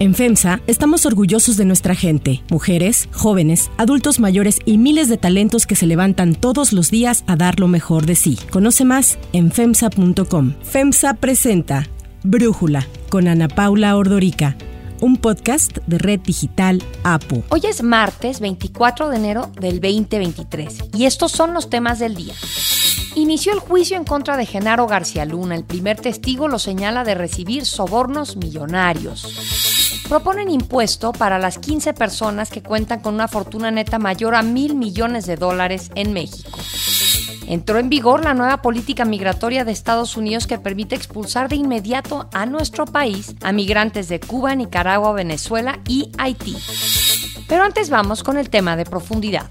En FEMSA estamos orgullosos de nuestra gente, mujeres, jóvenes, adultos mayores y miles de talentos que se levantan todos los días a dar lo mejor de sí. Conoce más en FEMSA.com. FEMSA presenta Brújula con Ana Paula Ordorica un podcast de Red Digital APO. Hoy es martes 24 de enero del 2023 y estos son los temas del día. Inició el juicio en contra de Genaro García Luna. El primer testigo lo señala de recibir sobornos millonarios. Proponen impuesto para las 15 personas que cuentan con una fortuna neta mayor a mil millones de dólares en México. Entró en vigor la nueva política migratoria de Estados Unidos que permite expulsar de inmediato a nuestro país a migrantes de Cuba, Nicaragua, Venezuela y Haití. Pero antes vamos con el tema de profundidad.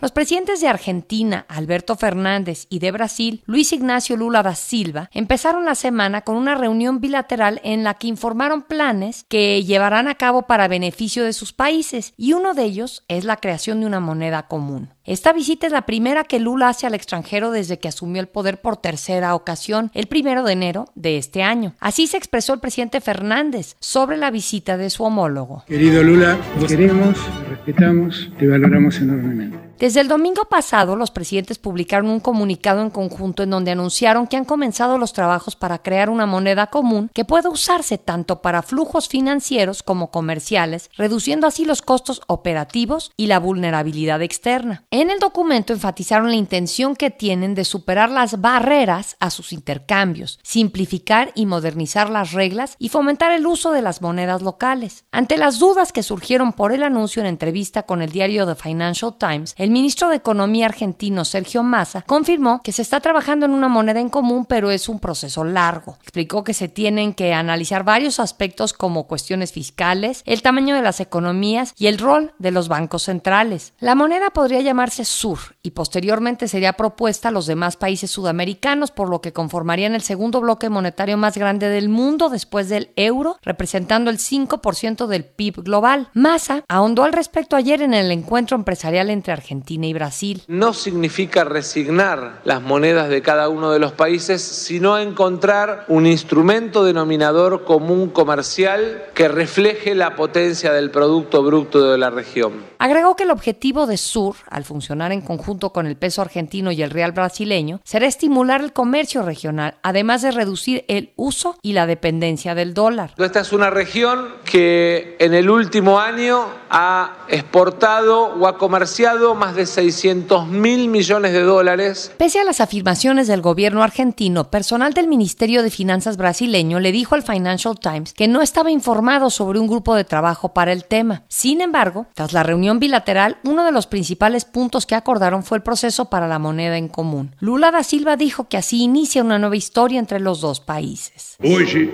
Los presidentes de Argentina, Alberto Fernández, y de Brasil, Luis Ignacio Lula da Silva, empezaron la semana con una reunión bilateral en la que informaron planes que llevarán a cabo para beneficio de sus países, y uno de ellos es la creación de una moneda común. Esta visita es la primera que Lula hace al extranjero desde que asumió el poder por tercera ocasión, el primero de enero de este año. Así se expresó el presidente Fernández sobre la visita de su homólogo. Querido Lula, te queremos, te respetamos, te valoramos enormemente. Desde el domingo pasado, los presidentes publicaron un comunicado en conjunto en donde anunciaron que han comenzado los trabajos para crear una moneda común que pueda usarse tanto para flujos financieros como comerciales, reduciendo así los costos operativos y la vulnerabilidad externa. En el documento enfatizaron la intención que tienen de superar las barreras a sus intercambios, simplificar y modernizar las reglas y fomentar el uso de las monedas locales. Ante las dudas que surgieron por el anuncio en entrevista con el diario The Financial Times, el ministro de Economía argentino Sergio Massa confirmó que se está trabajando en una moneda en común, pero es un proceso largo. Explicó que se tienen que analizar varios aspectos como cuestiones fiscales, el tamaño de las economías y el rol de los bancos centrales. La moneda podría llamarse SUR y posteriormente sería propuesta a los demás países sudamericanos, por lo que conformarían el segundo bloque monetario más grande del mundo después del euro, representando el 5% del PIB global. Massa ahondó al respecto ayer en el encuentro empresarial entre Argentina y Brasil. No significa resignar las monedas de cada uno de los países, sino encontrar un instrumento denominador común comercial que refleje la potencia del Producto Bruto de la región. Agregó que el objetivo de SUR, al funcionar en conjunto con el peso argentino y el real brasileño, será estimular el comercio regional, además de reducir el uso y la dependencia del dólar. Esta es una región que en el último año ha exportado o ha comerciado más de 600 mil millones de dólares. Pese a las afirmaciones del gobierno argentino, personal del Ministerio de Finanzas brasileño le dijo al Financial Times que no estaba informado sobre un grupo de trabajo para el tema. Sin embargo, tras la reunión bilateral, uno de los principales puntos que acordaron fue el proceso para la moneda en común. Lula da Silva dijo que así inicia una nueva historia entre los dos países. Hoje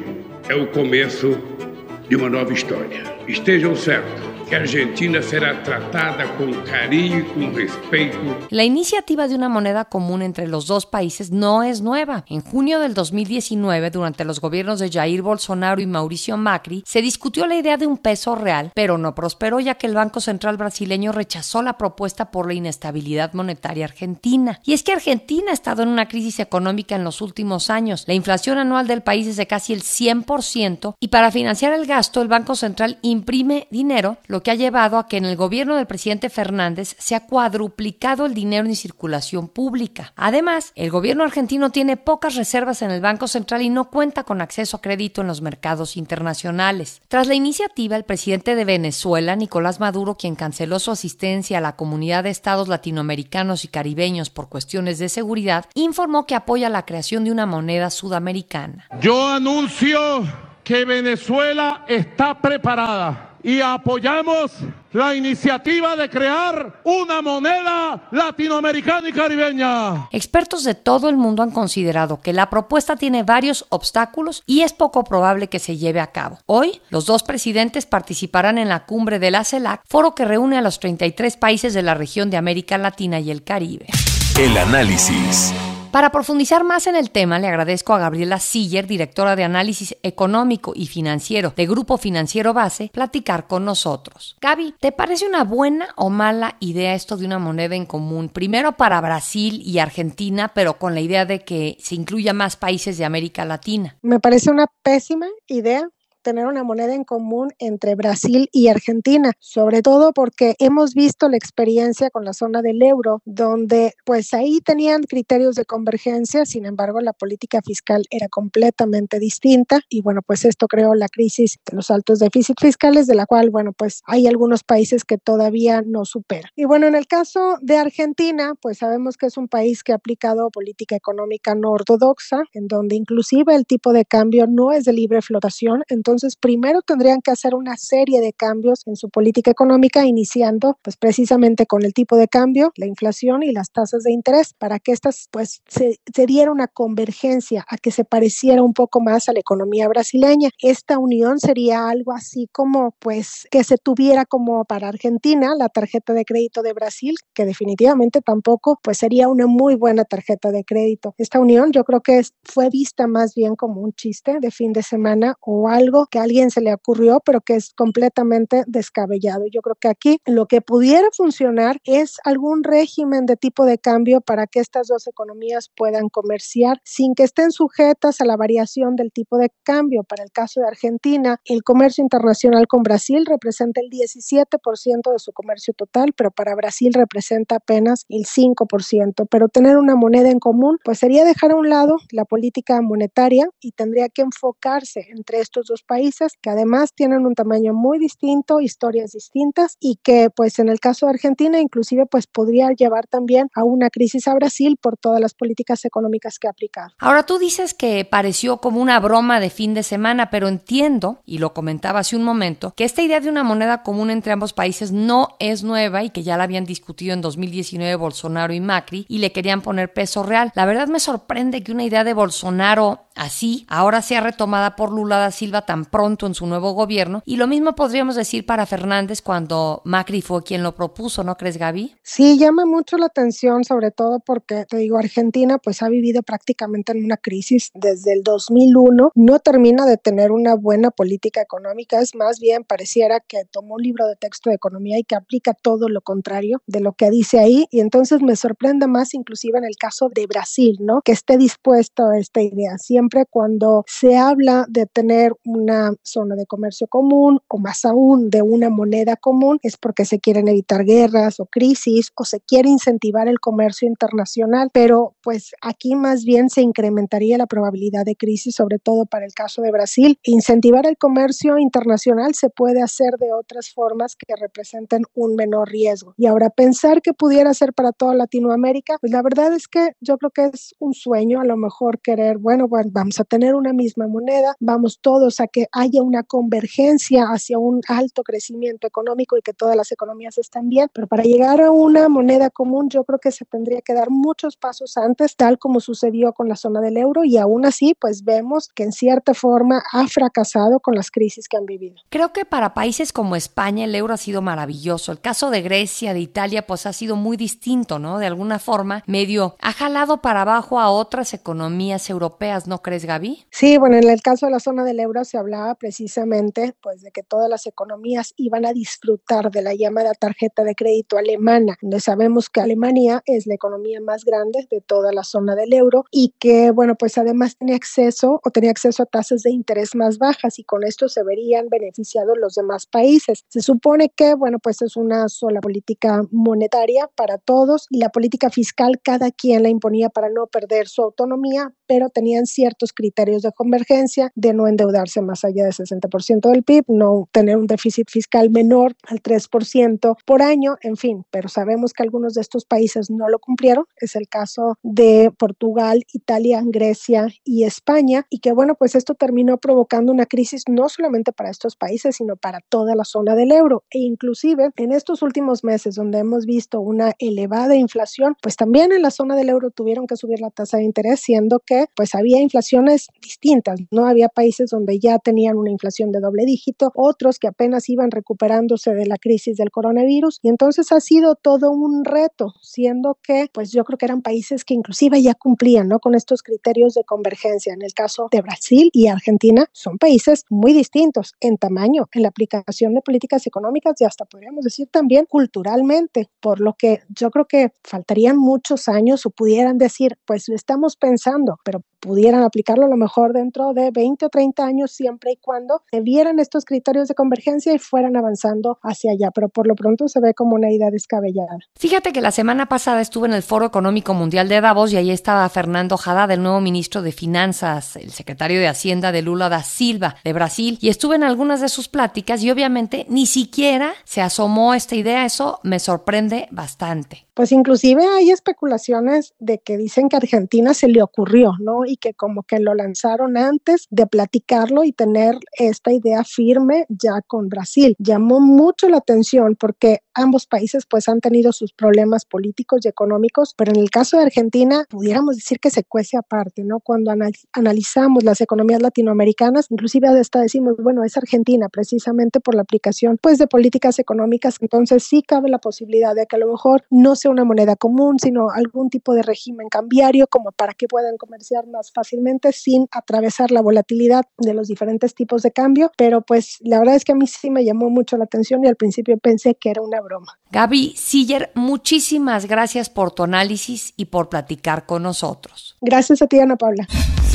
é o começo de uma nova história. Estejam certos que Argentina será tratada con cariño y con respeto. La iniciativa de una moneda común entre los dos países no es nueva. En junio del 2019, durante los gobiernos de Jair Bolsonaro y Mauricio Macri, se discutió la idea de un peso real, pero no prosperó ya que el Banco Central brasileño rechazó la propuesta por la inestabilidad monetaria argentina. Y es que Argentina ha estado en una crisis económica en los últimos años. La inflación anual del país es de casi el 100% y para financiar el gasto el Banco Central imprime dinero, lo que ha llevado a que en el gobierno del presidente Fernández se ha cuadruplicado el dinero en circulación pública. Además, el gobierno argentino tiene pocas reservas en el Banco Central y no cuenta con acceso a crédito en los mercados internacionales. Tras la iniciativa, el presidente de Venezuela, Nicolás Maduro, quien canceló su asistencia a la comunidad de estados latinoamericanos y caribeños por cuestiones de seguridad, informó que apoya la creación de una moneda sudamericana. Yo anuncio que Venezuela está preparada y apoyamos la iniciativa de crear una moneda latinoamericana y caribeña. Expertos de todo el mundo han considerado que la propuesta tiene varios obstáculos y es poco probable que se lleve a cabo. Hoy, los dos presidentes participarán en la cumbre de la CELAC, foro que reúne a los 33 países de la región de América Latina y el Caribe. El análisis. Para profundizar más en el tema, le agradezco a Gabriela Siller, directora de análisis económico y financiero de Grupo Financiero Base, platicar con nosotros. Gaby, ¿te parece una buena o mala idea esto de una moneda en común? Primero para Brasil y Argentina, pero con la idea de que se incluya más países de América Latina. Me parece una pésima idea tener una moneda en común entre Brasil y Argentina, sobre todo porque hemos visto la experiencia con la zona del euro, donde pues ahí tenían criterios de convergencia, sin embargo la política fiscal era completamente distinta y bueno, pues esto creó la crisis de los altos déficits fiscales, de la cual bueno, pues hay algunos países que todavía no superan. Y bueno, en el caso de Argentina, pues sabemos que es un país que ha aplicado política económica no ortodoxa, en donde inclusive el tipo de cambio no es de libre flotación, entonces primero tendrían que hacer una serie de cambios en su política económica, iniciando pues precisamente con el tipo de cambio, la inflación y las tasas de interés, para que estas pues se, se diera una convergencia, a que se pareciera un poco más a la economía brasileña. Esta unión sería algo así como pues que se tuviera como para Argentina la tarjeta de crédito de Brasil, que definitivamente tampoco pues sería una muy buena tarjeta de crédito. Esta unión yo creo que fue vista más bien como un chiste de fin de semana o algo que a alguien se le ocurrió, pero que es completamente descabellado. Yo creo que aquí lo que pudiera funcionar es algún régimen de tipo de cambio para que estas dos economías puedan comerciar sin que estén sujetas a la variación del tipo de cambio. Para el caso de Argentina, el comercio internacional con Brasil representa el 17% de su comercio total, pero para Brasil representa apenas el 5%. Pero tener una moneda en común, pues sería dejar a un lado la política monetaria y tendría que enfocarse entre estos dos países que además tienen un tamaño muy distinto, historias distintas y que pues en el caso de Argentina inclusive pues podría llevar también a una crisis a Brasil por todas las políticas económicas que ha aplicado. Ahora tú dices que pareció como una broma de fin de semana, pero entiendo, y lo comentaba hace un momento, que esta idea de una moneda común entre ambos países no es nueva y que ya la habían discutido en 2019 Bolsonaro y Macri y le querían poner peso real. La verdad me sorprende que una idea de Bolsonaro así ahora sea retomada por Lula da Silva tan pronto en su nuevo gobierno y lo mismo podríamos decir para Fernández cuando Macri fue quien lo propuso, ¿no crees Gaby? Sí, llama mucho la atención, sobre todo porque te digo, Argentina pues ha vivido prácticamente en una crisis desde el 2001, no termina de tener una buena política económica, es más bien pareciera que tomó un libro de texto de economía y que aplica todo lo contrario de lo que dice ahí y entonces me sorprende más inclusive en el caso de Brasil, ¿no? Que esté dispuesto a esta idea. Siempre cuando se habla de tener una zona de comercio común o más aún de una moneda común es porque se quieren evitar guerras o crisis o se quiere incentivar el comercio internacional, pero pues aquí más bien se incrementaría la probabilidad de crisis, sobre todo para el caso de Brasil. Incentivar el comercio internacional se puede hacer de otras formas que representen un menor riesgo. Y ahora pensar que pudiera ser para toda Latinoamérica, pues la verdad es que yo creo que es un sueño a lo mejor querer, bueno, bueno, vamos a tener una misma moneda, vamos todos a que haya una convergencia hacia un alto crecimiento económico y que todas las economías estén bien, pero para llegar a una moneda común yo creo que se tendría que dar muchos pasos antes, tal como sucedió con la zona del euro y aún así pues vemos que en cierta forma ha fracasado con las crisis que han vivido. Creo que para países como España el euro ha sido maravilloso. El caso de Grecia, de Italia pues ha sido muy distinto, ¿no? De alguna forma medio ha jalado para abajo a otras economías europeas, ¿no crees Gaby? Sí, bueno, en el caso de la zona del euro se hablaba precisamente pues de que todas las economías iban a disfrutar de la llamada tarjeta de crédito alemana, donde sabemos que Alemania es la economía más grande de toda la zona del euro y que bueno, pues además tenía acceso o tenía acceso a tasas de interés más bajas y con esto se verían beneficiados los demás países. Se supone que bueno, pues es una sola política monetaria para todos y la política fiscal cada quien la imponía para no perder su autonomía, pero tenían ciertos criterios de convergencia de no endeudarse más allá del 60% del PIB, no tener un déficit fiscal menor al 3% por año, en fin, pero sabemos que algunos de estos países no lo cumplieron, es el caso de Portugal, Italia, Grecia y España, y que bueno, pues esto terminó provocando una crisis no solamente para estos países, sino para toda la zona del euro, e inclusive en estos últimos meses donde hemos visto una elevada inflación, pues también en la zona del euro tuvieron que subir la tasa de interés, siendo que pues había inflaciones distintas, ¿no? Había países donde ya tenían una inflación de doble dígito, otros que apenas iban recuperándose de la crisis del coronavirus y entonces ha sido todo un reto, siendo que pues yo creo que eran países que inclusive ya cumplían, ¿no? Con estos criterios de convergencia. En el caso de Brasil y Argentina son países muy distintos en tamaño, en la aplicación de políticas económicas y hasta podríamos decir también culturalmente, por lo que yo creo que faltarían muchos años o pudieran decir, pues lo estamos pensando, pero pudieran aplicarlo a lo mejor dentro de 20 o 30 años y cuando se vieran estos criterios de convergencia y fueran avanzando hacia allá, pero por lo pronto se ve como una idea descabellada. Fíjate que la semana pasada estuve en el Foro Económico Mundial de Davos y ahí estaba Fernando Haddad, el nuevo ministro de Finanzas, el secretario de Hacienda de Lula da Silva de Brasil, y estuve en algunas de sus pláticas y obviamente ni siquiera se asomó esta idea, eso me sorprende bastante. Pues inclusive hay especulaciones de que dicen que Argentina se le ocurrió, ¿no? Y que como que lo lanzaron antes de platicarlo y tener esta idea firme ya con Brasil. Llamó mucho la atención porque ambos países pues han tenido sus problemas políticos y económicos, pero en el caso de Argentina pudiéramos decir que se cuece aparte, ¿no? Cuando analizamos las economías latinoamericanas, inclusive hasta decimos, bueno, es Argentina precisamente por la aplicación pues de políticas económicas, entonces sí cabe la posibilidad de que a lo mejor no se una moneda común, sino algún tipo de régimen cambiario como para que puedan comerciar más fácilmente sin atravesar la volatilidad de los diferentes tipos de cambio. Pero pues la verdad es que a mí sí me llamó mucho la atención y al principio pensé que era una broma. Gaby Siller, muchísimas gracias por tu análisis y por platicar con nosotros. Gracias a ti, Ana Paula.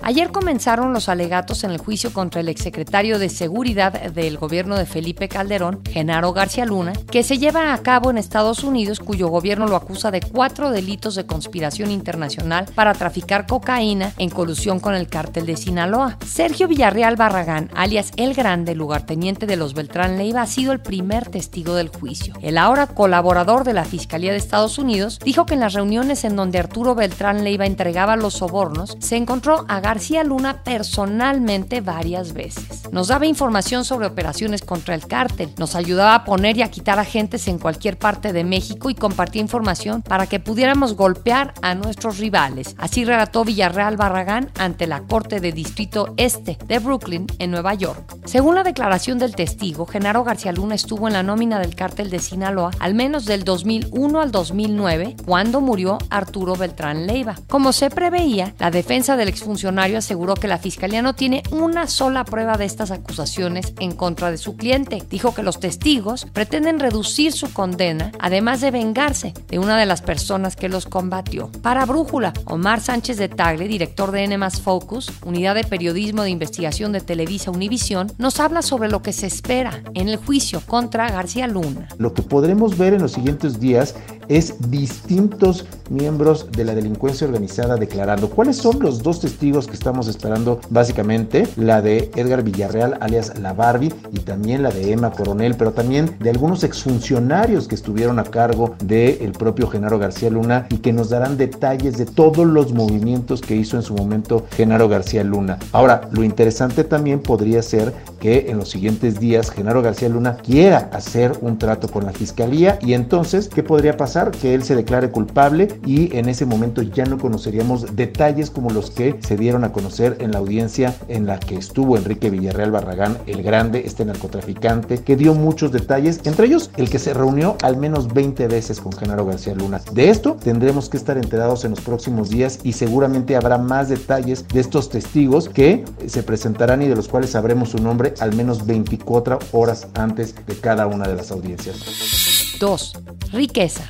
Ayer comenzaron los alegatos en el juicio contra el exsecretario de Seguridad del gobierno de Felipe Calderón, Genaro García Luna, que se lleva a cabo en Estados Unidos, cuyo gobierno lo acusa de cuatro delitos de conspiración internacional para traficar cocaína en colusión con el cártel de Sinaloa. Sergio Villarreal Barragán, alias El Grande, lugarteniente de los Beltrán Leiva, ha sido el primer testigo del juicio. El ahora colaborador de la Fiscalía de Estados Unidos dijo que en las reuniones en donde Arturo Beltrán Leiva entregaba los sobornos, se encontró a García Luna personalmente varias veces. Nos daba información sobre operaciones contra el cártel, nos ayudaba a poner y a quitar agentes en cualquier parte de México y compartía información para que pudiéramos golpear a nuestros rivales. Así relató Villarreal Barragán ante la Corte de Distrito Este de Brooklyn, en Nueva York. Según la declaración del testigo, Genaro García Luna estuvo en la nómina del cártel de Sinaloa al menos del 2001 al 2009, cuando murió Arturo Beltrán Leiva. Como se preveía, la defensa del exfuncionario aseguró que la fiscalía no tiene una sola prueba de estas acusaciones en contra de su cliente. Dijo que los testigos pretenden reducir su condena, además de vengarse de una de las personas que los combatió. Para Brújula, Omar Sánchez de Tagle, director de N Focus, unidad de periodismo de investigación de Televisa Univisión, nos habla sobre lo que se espera en el juicio contra García Luna. Lo que podremos ver en los siguientes días es distintos miembros de la delincuencia organizada declarando. ¿Cuáles son los dos testigos que estamos esperando? Básicamente la de Edgar Villarreal, alias La Barbie, y también la de Emma Coronel, pero también de algunos exfuncionarios que estuvieron a cargo del propio Genaro García Luna y que nos darán detalles de todos los movimientos que hizo en su momento Genaro García Luna. Ahora, lo interesante también podría ser que en los siguientes días Genaro García Luna quiera hacer un trato con la fiscalía y entonces, ¿qué podría pasar? que él se declare culpable y en ese momento ya no conoceríamos detalles como los que se dieron a conocer en la audiencia en la que estuvo Enrique Villarreal Barragán, el grande, este narcotraficante, que dio muchos detalles, entre ellos el que se reunió al menos 20 veces con Genaro García Luna. De esto tendremos que estar enterados en los próximos días y seguramente habrá más detalles de estos testigos que se presentarán y de los cuales sabremos su nombre al menos 24 horas antes de cada una de las audiencias. 2. Riqueza.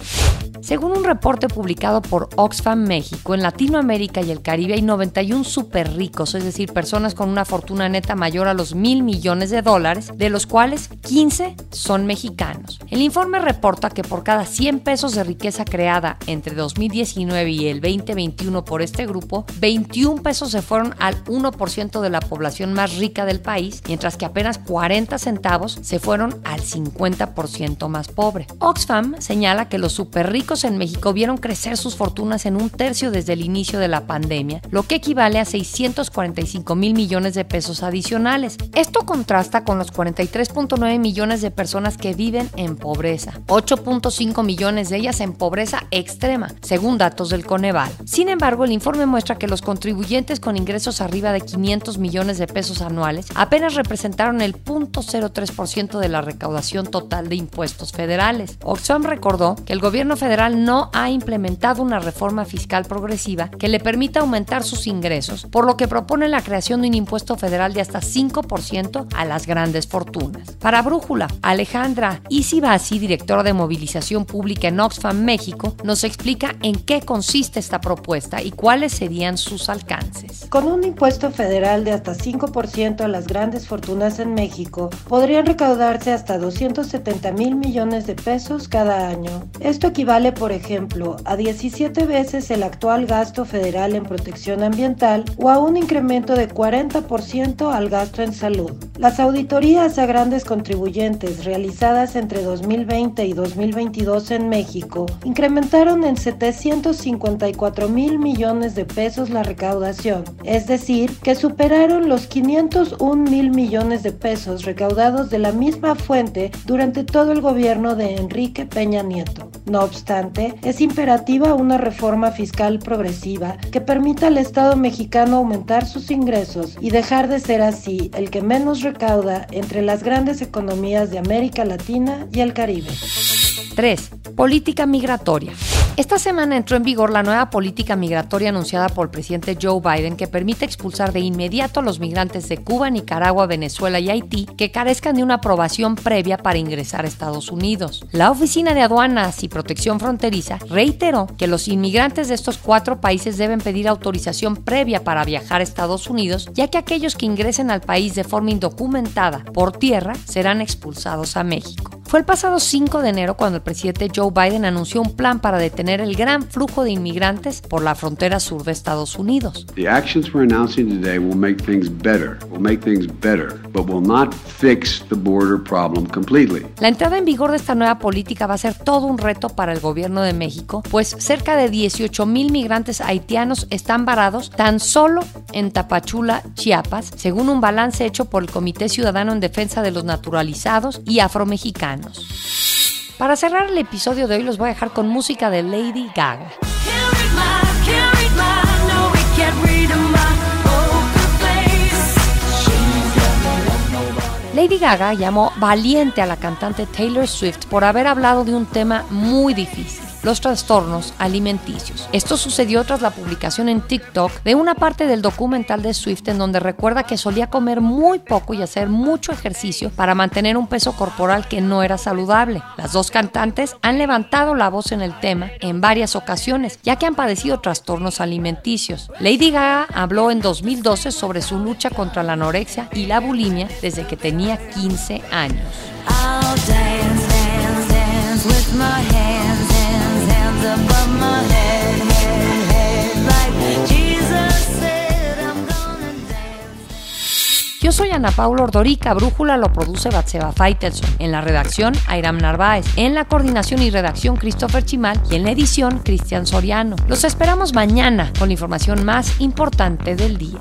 Según un reporte publicado por Oxfam México, en Latinoamérica y el Caribe hay 91 super ricos, es decir, personas con una fortuna neta mayor a los mil millones de dólares, de los cuales 15 son mexicanos. El informe reporta que por cada 100 pesos de riqueza creada entre 2019 y el 2021 por este grupo, 21 pesos se fueron al 1% de la población más rica del país, mientras que apenas 40 centavos se fueron al 50% más pobre. Oxfam señala que los super ricos ricos en México vieron crecer sus fortunas en un tercio desde el inicio de la pandemia, lo que equivale a 645 mil millones de pesos adicionales. Esto contrasta con los 43.9 millones de personas que viven en pobreza, 8.5 millones de ellas en pobreza extrema, según datos del Coneval. Sin embargo, el informe muestra que los contribuyentes con ingresos arriba de 500 millones de pesos anuales apenas representaron el 0.03% de la recaudación total de impuestos federales. Oxfam recordó que el gobierno federal no ha implementado una reforma fiscal progresiva que le permita aumentar sus ingresos, por lo que propone la creación de un impuesto federal de hasta 5% a las grandes fortunas. Para Brújula, Alejandra Isibasi, directora de movilización pública en Oxfam, México, nos explica en qué consiste esta propuesta y cuáles serían sus alcances. Con un impuesto federal de hasta 5% a las grandes fortunas en México, podrían recaudarse hasta 270 mil millones de pesos cada año. Esto equivale, por ejemplo, a 17 veces el actual gasto federal en protección ambiental o a un incremento de 40% al gasto en salud. Las auditorías a grandes contribuyentes realizadas entre 2020 y 2022 en México incrementaron en 754 mil millones de pesos la recaudación, es decir, que superaron los 501 mil millones de pesos recaudados de la misma fuente durante todo el gobierno de Enrique Peña Nieto. No obstante, es imperativa una reforma fiscal progresiva que permita al Estado mexicano aumentar sus ingresos y dejar de ser así el que menos recauda entre las grandes economías de América Latina y el Caribe. 3. Política migratoria. Esta semana entró en vigor la nueva política migratoria anunciada por el presidente Joe Biden que permite expulsar de inmediato a los migrantes de Cuba, Nicaragua, Venezuela y Haití que carezcan de una aprobación previa para ingresar a Estados Unidos. La Oficina de Aduanas y Protección Fronteriza reiteró que los inmigrantes de estos cuatro países deben pedir autorización previa para viajar a Estados Unidos, ya que aquellos que ingresen al país de forma indocumentada por tierra serán expulsados a México. Fue el pasado 5 de enero cuando el presidente Joe Biden anunció un plan para detener el gran flujo de inmigrantes por la frontera sur de Estados Unidos. The actions we're announcing today will make things better, will make things better, but will not fix the border problem completely. La entrada en vigor de esta nueva política va a ser todo un reto para el gobierno de México, pues cerca de 18 mil migrantes haitianos están varados tan solo en Tapachula, Chiapas, según un balance hecho por el Comité Ciudadano en Defensa de los Naturalizados y Afromexicanos. Para cerrar el episodio de hoy los voy a dejar con música de Lady Gaga. Lady Gaga llamó valiente a la cantante Taylor Swift por haber hablado de un tema muy difícil los trastornos alimenticios. Esto sucedió tras la publicación en TikTok de una parte del documental de Swift en donde recuerda que solía comer muy poco y hacer mucho ejercicio para mantener un peso corporal que no era saludable. Las dos cantantes han levantado la voz en el tema en varias ocasiones, ya que han padecido trastornos alimenticios. Lady Gaga habló en 2012 sobre su lucha contra la anorexia y la bulimia desde que tenía 15 años. Yo soy Ana Paula Ordorica, Brújula lo produce Batseba Faitelson, en la redacción Airam Narváez, en la coordinación y redacción Christopher Chimal y en la edición Cristian Soriano. Los esperamos mañana con la información más importante del día.